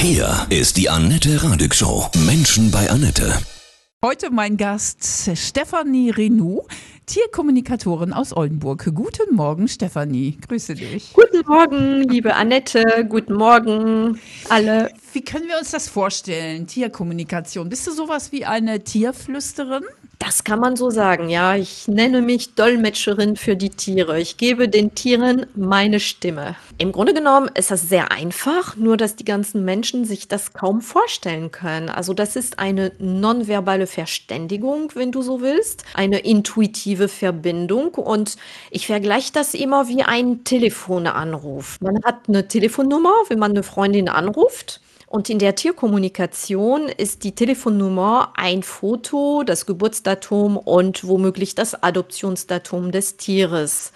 Hier ist die Annette Radig Show. Menschen bei Annette. Heute mein Gast Stefanie Renou, Tierkommunikatorin aus Oldenburg. Guten Morgen, Stefanie. Grüße dich. Guten Morgen, liebe Annette. Guten Morgen, alle. Wie können wir uns das vorstellen? Tierkommunikation. Bist du sowas wie eine Tierflüsterin? Das kann man so sagen, ja. Ich nenne mich Dolmetscherin für die Tiere. Ich gebe den Tieren meine Stimme. Im Grunde genommen ist das sehr einfach, nur dass die ganzen Menschen sich das kaum vorstellen können. Also das ist eine nonverbale Verständigung, wenn du so willst, eine intuitive Verbindung und ich vergleiche das immer wie ein Telefonanruf. Man hat eine Telefonnummer, wenn man eine Freundin anruft und in der Tierkommunikation ist die Telefonnummer ein Foto, das Geburtsdatum und womöglich das Adoptionsdatum des Tieres.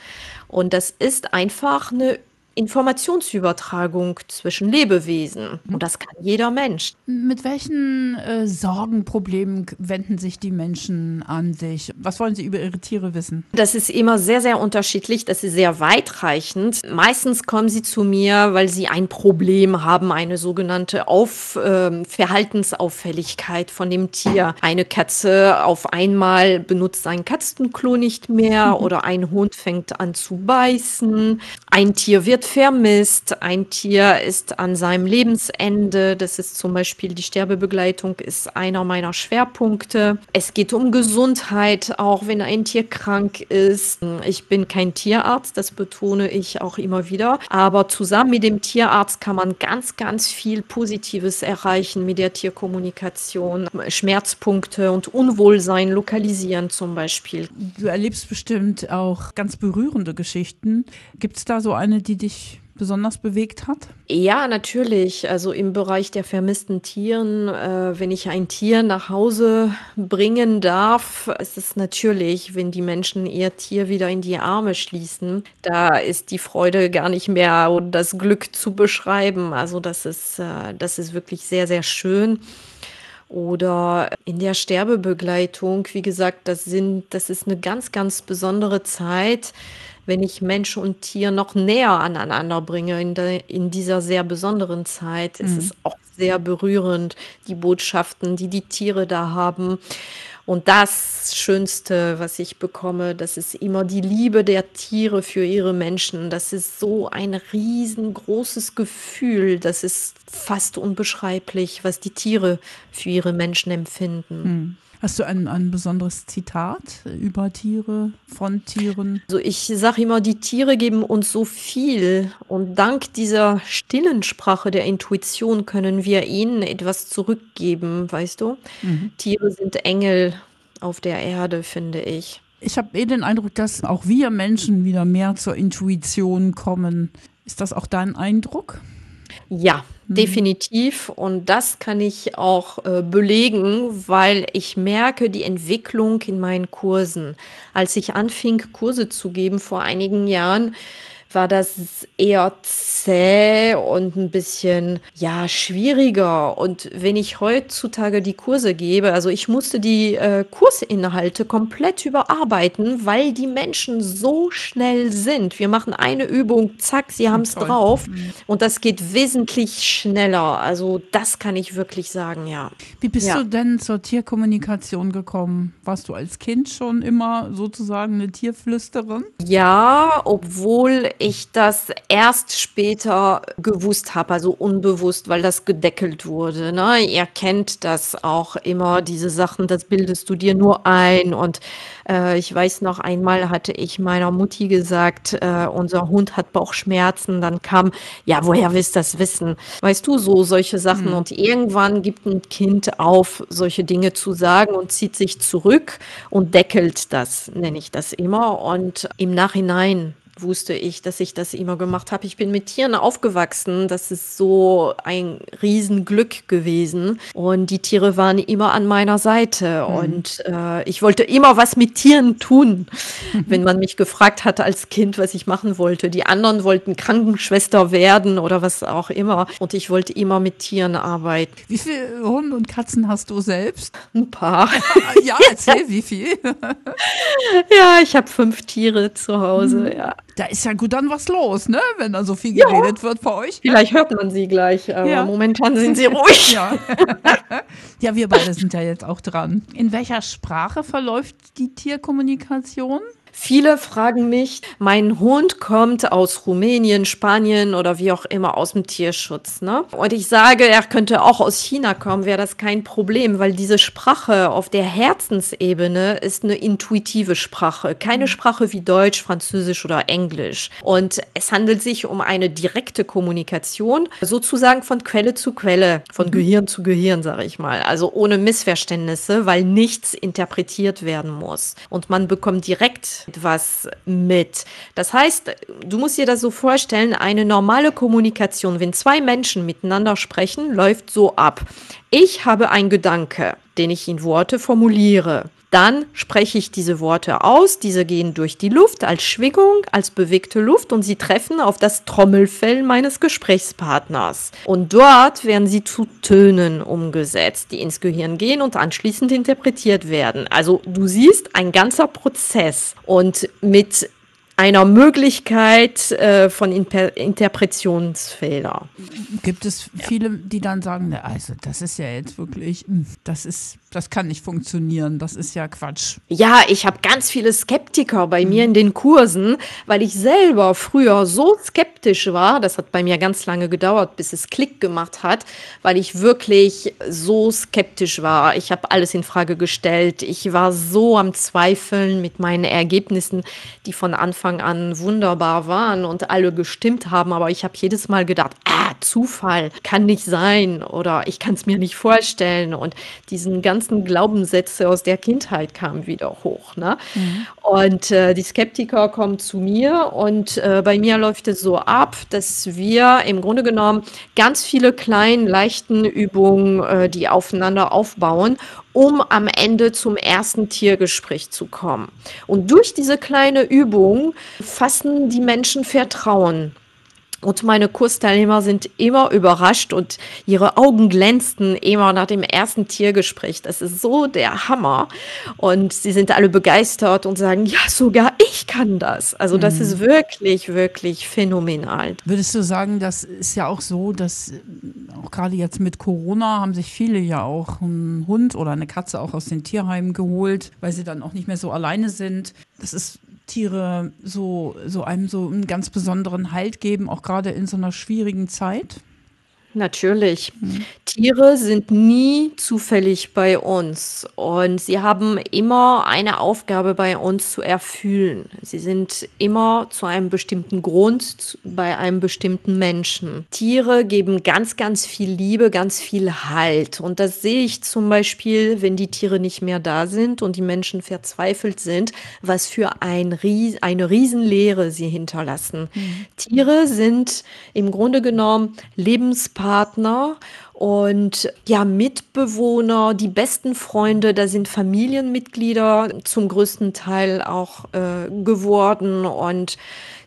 Und das ist einfach eine Informationsübertragung zwischen Lebewesen. Und das kann jeder Mensch. Mit welchen äh, Sorgen, Problemen wenden sich die Menschen an dich? Was wollen sie über ihre Tiere wissen? Das ist immer sehr, sehr unterschiedlich. Das ist sehr weitreichend. Meistens kommen sie zu mir, weil sie ein Problem haben, eine sogenannte Auf, äh, Verhaltensauffälligkeit von dem Tier. Eine Katze auf einmal benutzt sein Katzenklo nicht mehr oder ein Hund fängt an zu beißen. Ein Tier wird wird vermisst, ein Tier ist an seinem Lebensende, das ist zum Beispiel die Sterbebegleitung, ist einer meiner Schwerpunkte. Es geht um Gesundheit, auch wenn ein Tier krank ist. Ich bin kein Tierarzt, das betone ich auch immer wieder, aber zusammen mit dem Tierarzt kann man ganz, ganz viel Positives erreichen mit der Tierkommunikation. Schmerzpunkte und Unwohlsein lokalisieren zum Beispiel. Du erlebst bestimmt auch ganz berührende Geschichten. Gibt es da so eine, die dich dich besonders bewegt hat? Ja, natürlich. Also im Bereich der vermissten Tieren, äh, wenn ich ein Tier nach Hause bringen darf, ist es natürlich, wenn die Menschen ihr Tier wieder in die Arme schließen, da ist die Freude gar nicht mehr und das Glück zu beschreiben. Also das ist, äh, das ist wirklich sehr, sehr schön. Oder in der Sterbebegleitung, wie gesagt, das sind, das ist eine ganz, ganz besondere Zeit wenn ich Mensch und Tier noch näher aneinander bringe in, der, in dieser sehr besonderen Zeit, mhm. ist es auch sehr berührend, die Botschaften, die die Tiere da haben. Und das Schönste, was ich bekomme, das ist immer die Liebe der Tiere für ihre Menschen. Das ist so ein riesengroßes Gefühl. Das ist fast unbeschreiblich, was die Tiere für ihre Menschen empfinden. Mhm. Hast du ein, ein besonderes Zitat über Tiere, von Tieren? Also ich sage immer, die Tiere geben uns so viel und dank dieser stillen Sprache der Intuition können wir ihnen etwas zurückgeben, weißt du? Mhm. Tiere sind Engel auf der Erde, finde ich. Ich habe eh den Eindruck, dass auch wir Menschen wieder mehr zur Intuition kommen. Ist das auch dein Eindruck? Ja, mhm. definitiv. Und das kann ich auch äh, belegen, weil ich merke die Entwicklung in meinen Kursen. Als ich anfing, Kurse zu geben vor einigen Jahren, war das eher zäh und ein bisschen, ja, schwieriger. Und wenn ich heutzutage die Kurse gebe, also ich musste die äh, Kursinhalte komplett überarbeiten, weil die Menschen so schnell sind. Wir machen eine Übung, zack, sie haben es drauf. Mhm. Und das geht wesentlich schneller. Also das kann ich wirklich sagen, ja. Wie bist ja. du denn zur Tierkommunikation gekommen? Warst du als Kind schon immer sozusagen eine Tierflüsterin? Ja, obwohl ich das erst später gewusst habe, also unbewusst, weil das gedeckelt wurde. Ne? Ihr kennt das auch immer, diese Sachen, das bildest du dir nur ein. Und äh, ich weiß noch einmal hatte ich meiner Mutti gesagt, äh, unser Hund hat Bauchschmerzen. Dann kam, ja, woher willst du das wissen? Weißt du, so solche Sachen. Mhm. Und irgendwann gibt ein Kind auf, solche Dinge zu sagen und zieht sich zurück und deckelt das, nenne ich das immer. Und im Nachhinein wusste ich, dass ich das immer gemacht habe. Ich bin mit Tieren aufgewachsen. Das ist so ein Riesenglück gewesen. Und die Tiere waren immer an meiner Seite. Mhm. Und äh, ich wollte immer was mit Tieren tun, wenn man mich gefragt hatte als Kind, was ich machen wollte. Die anderen wollten Krankenschwester werden oder was auch immer. Und ich wollte immer mit Tieren arbeiten. Wie viele Hunde und Katzen hast du selbst? Ein paar. ja, erzähl, wie viel? ja, ich habe fünf Tiere zu Hause, mhm. ja. Da ist ja gut dann was los, ne? Wenn da so viel geredet ja. wird bei euch. Vielleicht hört man sie gleich, aber ja. momentan sind sie ruhig. Ja. ja, wir beide sind ja jetzt auch dran. In welcher Sprache verläuft die Tierkommunikation? Viele fragen mich, mein Hund kommt aus Rumänien, Spanien oder wie auch immer aus dem Tierschutz. Ne? Und ich sage, er könnte auch aus China kommen, wäre das kein Problem, weil diese Sprache auf der Herzensebene ist eine intuitive Sprache. Keine Sprache wie Deutsch, Französisch oder Englisch. Und es handelt sich um eine direkte Kommunikation, sozusagen von Quelle zu Quelle, von mhm. Gehirn zu Gehirn, sage ich mal. Also ohne Missverständnisse, weil nichts interpretiert werden muss. Und man bekommt direkt etwas mit. Das heißt, du musst dir das so vorstellen, eine normale Kommunikation, wenn zwei Menschen miteinander sprechen, läuft so ab. Ich habe einen Gedanke, den ich in Worte formuliere. Dann spreche ich diese Worte aus, diese gehen durch die Luft als Schwingung, als bewegte Luft und sie treffen auf das Trommelfell meines Gesprächspartners. Und dort werden sie zu Tönen umgesetzt, die ins Gehirn gehen und anschließend interpretiert werden. Also du siehst ein ganzer Prozess und mit einer Möglichkeit äh, von Inter Interpretationsfehler. Gibt es viele, die dann sagen, ne, also das ist ja jetzt wirklich, hm, das ist, das kann nicht funktionieren, das ist ja Quatsch. Ja, ich habe ganz viele Skeptiker bei mhm. mir in den Kursen, weil ich selber früher so skeptisch war, das hat bei mir ganz lange gedauert, bis es Klick gemacht hat, weil ich wirklich so skeptisch war. Ich habe alles in Frage gestellt. Ich war so am Zweifeln mit meinen Ergebnissen, die von Anfang Anfang an wunderbar waren und alle gestimmt haben, aber ich habe jedes Mal gedacht, ah, Zufall kann nicht sein oder ich kann es mir nicht vorstellen und diesen ganzen Glaubenssätze aus der Kindheit kamen wieder hoch. Ne? Mhm. Und äh, die Skeptiker kommen zu mir und äh, bei mir läuft es so ab, dass wir im Grunde genommen ganz viele kleine, leichten Übungen, äh, die aufeinander aufbauen um am Ende zum ersten Tiergespräch zu kommen. Und durch diese kleine Übung fassen die Menschen Vertrauen. Und meine Kursteilnehmer sind immer überrascht und ihre Augen glänzten immer nach dem ersten Tiergespräch. Das ist so der Hammer. Und sie sind alle begeistert und sagen, ja, sogar ich kann das. Also das mhm. ist wirklich, wirklich phänomenal. Würdest du sagen, das ist ja auch so, dass äh, auch gerade jetzt mit Corona haben sich viele ja auch einen Hund oder eine Katze auch aus den Tierheimen geholt, weil sie dann auch nicht mehr so alleine sind. Das ist Tiere so, so einem so einen ganz besonderen Halt geben, auch gerade in so einer schwierigen Zeit? Natürlich. Mhm. Tiere sind nie zufällig bei uns und sie haben immer eine Aufgabe bei uns zu erfüllen. Sie sind immer zu einem bestimmten Grund bei einem bestimmten Menschen. Tiere geben ganz, ganz viel Liebe, ganz viel Halt. Und das sehe ich zum Beispiel, wenn die Tiere nicht mehr da sind und die Menschen verzweifelt sind, was für ein Ries eine Riesenlehre sie hinterlassen. Mhm. Tiere sind im Grunde genommen Lebenspartner Partner und ja, Mitbewohner, die besten Freunde, da sind Familienmitglieder zum größten Teil auch äh, geworden und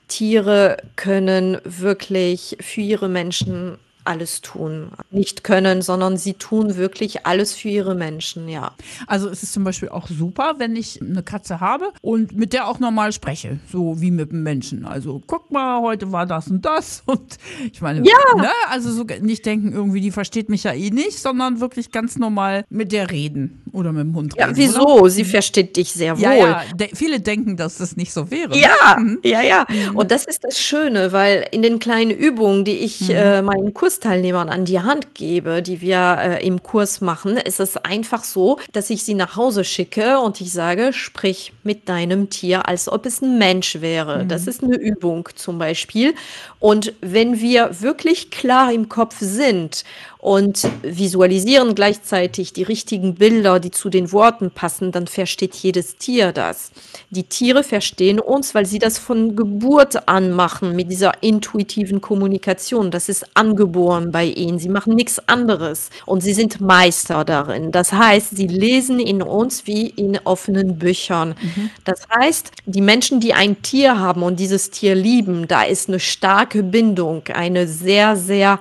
Tiere können wirklich für ihre Menschen alles tun. Nicht können, sondern sie tun wirklich alles für ihre Menschen, ja. Also es ist zum Beispiel auch super, wenn ich eine Katze habe und mit der auch normal spreche, so wie mit einem Menschen. Also guck mal, heute war das und das und ich meine, ja. ne, also so nicht denken irgendwie, die versteht mich ja eh nicht, sondern wirklich ganz normal mit der reden oder mit dem Hund reden. Ja, wieso? Oder? Sie versteht dich sehr wohl. Ja, ja. De viele denken, dass das nicht so wäre. Ja, mhm. ja, ja. Mhm. Und das ist das Schöne, weil in den kleinen Übungen, die ich mhm. äh, meinen Kurs Kursteilnehmern an die Hand gebe, die wir äh, im Kurs machen, ist es einfach so, dass ich sie nach Hause schicke und ich sage, sprich mit deinem Tier, als ob es ein Mensch wäre. Mhm. Das ist eine Übung zum Beispiel. Und wenn wir wirklich klar im Kopf sind und visualisieren gleichzeitig die richtigen Bilder, die zu den Worten passen, dann versteht jedes Tier das. Die Tiere verstehen uns, weil sie das von Geburt an machen mit dieser intuitiven Kommunikation. Das ist angeboren bei ihnen. Sie machen nichts anderes und sie sind Meister darin. Das heißt, sie lesen in uns wie in offenen Büchern. Mhm. Das heißt, die Menschen, die ein Tier haben und dieses Tier lieben, da ist eine starke Bindung, eine sehr, sehr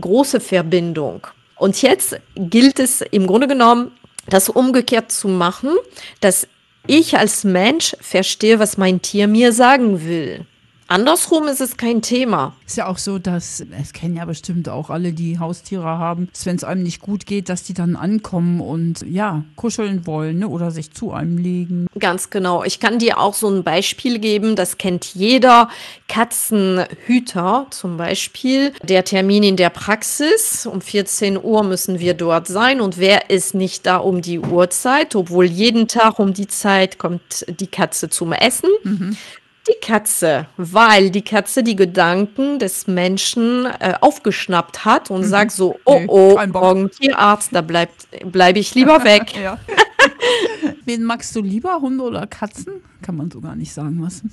große Verbindung. Und jetzt gilt es im Grunde genommen, das umgekehrt zu machen, dass ich als Mensch verstehe, was mein Tier mir sagen will. Andersrum ist es kein Thema. Ist ja auch so, dass, es kennen ja bestimmt auch alle, die Haustiere haben, dass wenn es einem nicht gut geht, dass die dann ankommen und ja, kuscheln wollen ne? oder sich zu einem legen. Ganz genau. Ich kann dir auch so ein Beispiel geben, das kennt jeder. Katzenhüter zum Beispiel. Der Termin in der Praxis, um 14 Uhr müssen wir dort sein und wer ist nicht da um die Uhrzeit, obwohl jeden Tag um die Zeit kommt die Katze zum Essen. Mhm. Die Katze, weil die Katze die Gedanken des Menschen äh, aufgeschnappt hat und mhm. sagt so, oh nee, oh, morgen Tierarzt, da bleibe ich lieber weg. Wen magst du lieber, Hunde oder Katzen? Kann man so gar nicht sagen, was.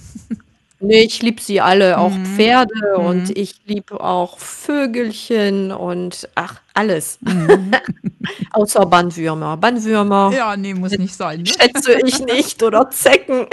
Nee, ich liebe sie alle, auch mhm. Pferde mhm. und ich liebe auch Vögelchen und ach, alles. Mhm. Außer Bandwürmer. Bandwürmer. Ja, nee, muss nicht sein. Ne? Schätze ich nicht oder Zecken.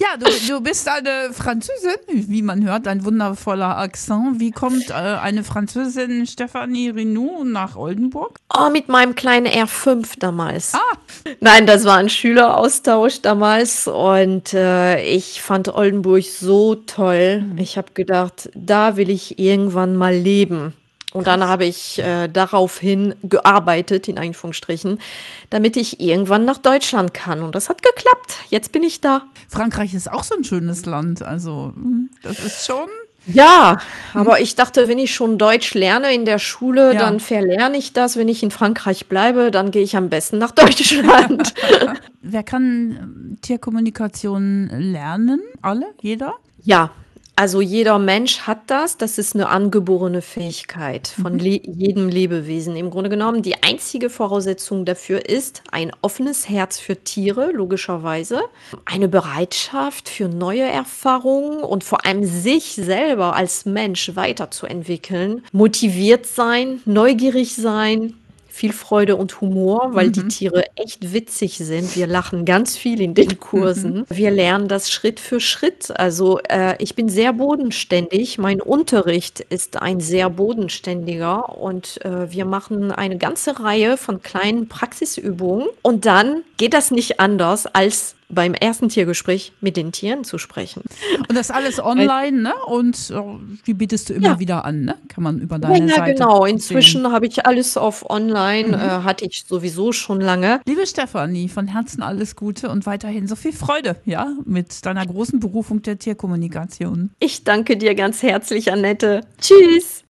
Ja, du, du bist eine Französin, wie man hört, ein wundervoller Akzent. Wie kommt äh, eine Französin, Stephanie Renou, nach Oldenburg? Oh, mit meinem kleinen R5 damals. Ah. Nein, das war ein Schüleraustausch damals und äh, ich fand Oldenburg so toll. Ich habe gedacht, da will ich irgendwann mal leben. Und dann habe ich äh, daraufhin gearbeitet, in Anführungsstrichen, damit ich irgendwann nach Deutschland kann. Und das hat geklappt. Jetzt bin ich da. Frankreich ist auch so ein schönes Land. Also, hm, das ist schon. Ja, aber ich dachte, wenn ich schon Deutsch lerne in der Schule, ja. dann verlerne ich das. Wenn ich in Frankreich bleibe, dann gehe ich am besten nach Deutschland. Wer kann Tierkommunikation lernen? Alle? Jeder? Ja, also jeder Mensch hat das. Das ist eine angeborene Fähigkeit von mhm. le jedem Lebewesen. Im Grunde genommen, die einzige Voraussetzung dafür ist ein offenes Herz für Tiere, logischerweise, eine Bereitschaft für neue Erfahrungen und vor allem sich selber als Mensch weiterzuentwickeln, motiviert sein, neugierig sein, viel Freude und Humor, weil mhm. die Tiere echt witzig sind. Wir lachen ganz viel in den Kursen. Mhm. Wir lernen das Schritt für Schritt. Also äh, ich bin sehr bodenständig. Mein Unterricht ist ein sehr bodenständiger und äh, wir machen eine ganze Reihe von kleinen Praxisübungen und dann geht das nicht anders als beim ersten Tiergespräch mit den Tieren zu sprechen. Und das alles online, ne? Und wie bietest du immer ja. wieder an, ne? Kann man über deine ja, Seite. Ja, genau. Inzwischen habe ich alles auf online, mhm. äh, hatte ich sowieso schon lange. Liebe Stefanie, von Herzen alles Gute und weiterhin so viel Freude, ja, mit deiner großen Berufung der Tierkommunikation. Ich danke dir ganz herzlich, Annette. Tschüss.